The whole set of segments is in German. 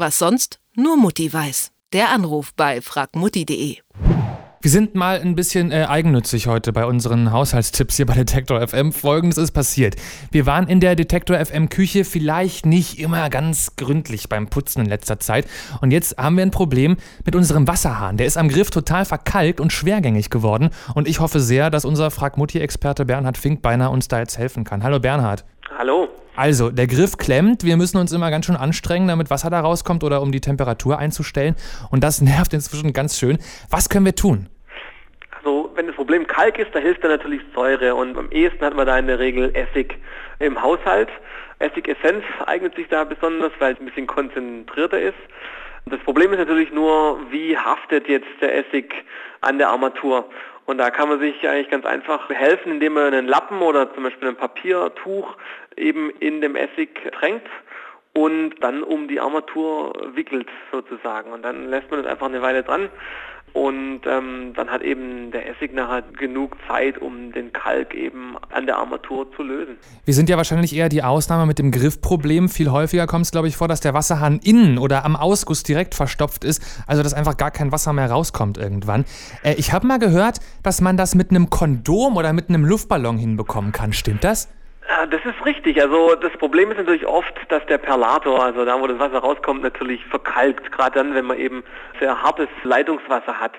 Was sonst nur Mutti weiß. Der Anruf bei fragmutti.de. Wir sind mal ein bisschen äh, eigennützig heute bei unseren Haushaltstipps hier bei Detektor FM. Folgendes ist passiert. Wir waren in der Detektor FM Küche vielleicht nicht immer ganz gründlich beim Putzen in letzter Zeit. Und jetzt haben wir ein Problem mit unserem Wasserhahn. Der ist am Griff total verkalkt und schwergängig geworden. Und ich hoffe sehr, dass unser Fragmutti-Experte Bernhard Finkbeiner uns da jetzt helfen kann. Hallo Bernhard. Hallo. Also, der Griff klemmt. Wir müssen uns immer ganz schön anstrengen, damit Wasser da rauskommt oder um die Temperatur einzustellen. Und das nervt inzwischen ganz schön. Was können wir tun? Also, wenn das Problem Kalk ist, da hilft dann natürlich Säure. Und am ehesten hat man da in der Regel Essig im Haushalt. Essigessenz eignet sich da besonders, weil es ein bisschen konzentrierter ist. Das Problem ist natürlich nur, wie haftet jetzt der Essig an der Armatur. Und da kann man sich eigentlich ganz einfach helfen, indem man einen Lappen oder zum Beispiel ein Papiertuch eben in dem Essig tränkt und dann um die Armatur wickelt sozusagen. Und dann lässt man es einfach eine Weile dran und ähm, dann hat eben der Essig nachher genug Zeit, um den Kalk eben an der Armatur zu lösen. Wir sind ja wahrscheinlich eher die Ausnahme mit dem Griffproblem. Viel häufiger kommt es, glaube ich, vor, dass der Wasserhahn innen oder am Ausguss direkt verstopft ist, also dass einfach gar kein Wasser mehr rauskommt irgendwann. Äh, ich habe mal gehört, dass man das mit einem Kondom oder mit einem Luftballon hinbekommen kann. Stimmt das? Das ist richtig. Also das Problem ist natürlich oft, dass der Perlator, also da wo das Wasser rauskommt, natürlich verkalkt, gerade dann, wenn man eben sehr hartes Leitungswasser hat.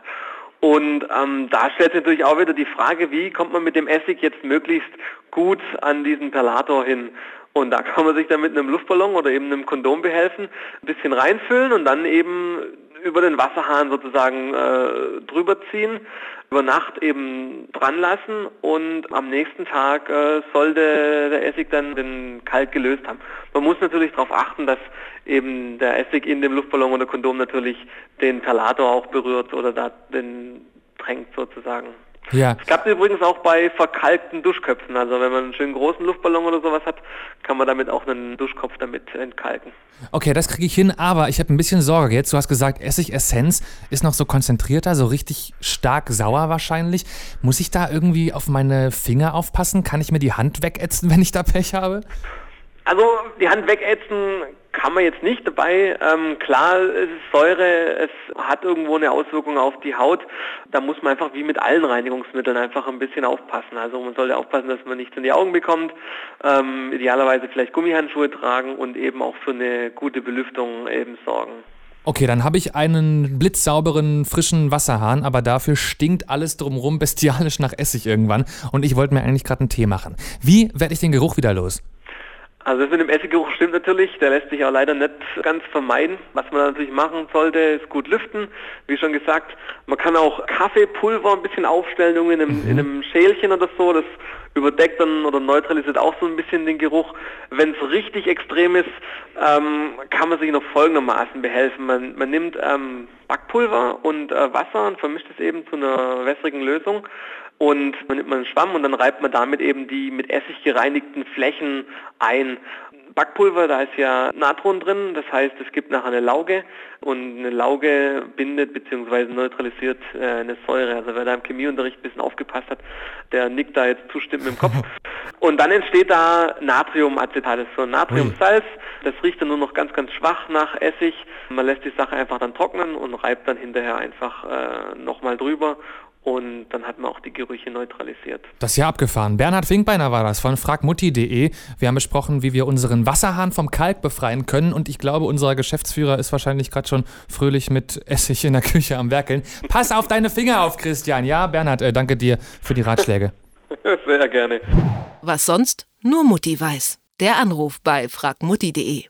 Und ähm, da stellt sich natürlich auch wieder die Frage, wie kommt man mit dem Essig jetzt möglichst gut an diesen Perlator hin? Und da kann man sich dann mit einem Luftballon oder eben einem Kondom behelfen, ein bisschen reinfüllen und dann eben über den Wasserhahn sozusagen äh, drüber ziehen, über Nacht eben dran lassen und am nächsten Tag äh, sollte der Essig dann den Kalk gelöst haben. Man muss natürlich darauf achten, dass eben der Essig in dem Luftballon oder Kondom natürlich den Perlator auch berührt oder da den tränkt sozusagen. Ja. Es klappt übrigens auch bei verkalkten Duschköpfen. Also wenn man einen schönen großen Luftballon oder sowas hat, kann man damit auch einen Duschkopf damit entkalken. Okay, das kriege ich hin, aber ich habe ein bisschen Sorge jetzt. Du hast gesagt, Essigessenz ist noch so konzentrierter, so richtig stark sauer wahrscheinlich. Muss ich da irgendwie auf meine Finger aufpassen? Kann ich mir die Hand wegätzen, wenn ich da Pech habe? Also die Hand wegätzen kann man jetzt nicht dabei. Ähm, klar, es ist Säure, es hat irgendwo eine Auswirkung auf die Haut. Da muss man einfach wie mit allen Reinigungsmitteln einfach ein bisschen aufpassen. Also man sollte aufpassen, dass man nichts in die Augen bekommt. Ähm, idealerweise vielleicht Gummihandschuhe tragen und eben auch für eine gute Belüftung eben sorgen. Okay, dann habe ich einen blitzsauberen, frischen Wasserhahn, aber dafür stinkt alles drumherum bestialisch nach Essig irgendwann. Und ich wollte mir eigentlich gerade einen Tee machen. Wie werde ich den Geruch wieder los? Also das mit dem Essiggeruch stimmt natürlich, der lässt sich auch leider nicht ganz vermeiden. Was man natürlich machen sollte, ist gut lüften. Wie schon gesagt, man kann auch Kaffeepulver ein bisschen aufstellen, in einem, mhm. in einem Schälchen oder so. Das überdeckt dann oder neutralisiert auch so ein bisschen den Geruch. Wenn es richtig extrem ist, ähm, kann man sich noch folgendermaßen behelfen. Man, man nimmt ähm, Backpulver und äh, Wasser und vermischt es eben zu einer wässrigen Lösung und dann nimmt man einen Schwamm und dann reibt man damit eben die mit Essig gereinigten Flächen ein. Backpulver, da ist ja Natron drin, das heißt, es gibt nachher eine Lauge und eine Lauge bindet bzw. neutralisiert äh, eine Säure. Also wer da im Chemieunterricht ein bisschen aufgepasst hat, der nickt da jetzt zustimmend im Kopf. Und dann entsteht da Natriumacetat, das ist so ein Natriumsalz. Das riecht dann nur noch ganz, ganz schwach nach Essig. Man lässt die Sache einfach dann trocknen und reibt dann hinterher einfach äh, nochmal drüber und dann hat man auch die Gerüche neutralisiert. Das ist ja abgefahren. Bernhard Finkbeiner war das von fragmutti.de. Wir haben besprochen, wie wir unseren Wasserhahn vom Kalk befreien können und ich glaube, unser Geschäftsführer ist wahrscheinlich gerade schon fröhlich mit Essig in der Küche am Werkeln. Pass auf deine Finger auf, Christian. Ja, Bernhard, äh, danke dir für die Ratschläge. Sehr gerne. Was sonst nur Mutti weiß. Der Anruf bei fragmutti.de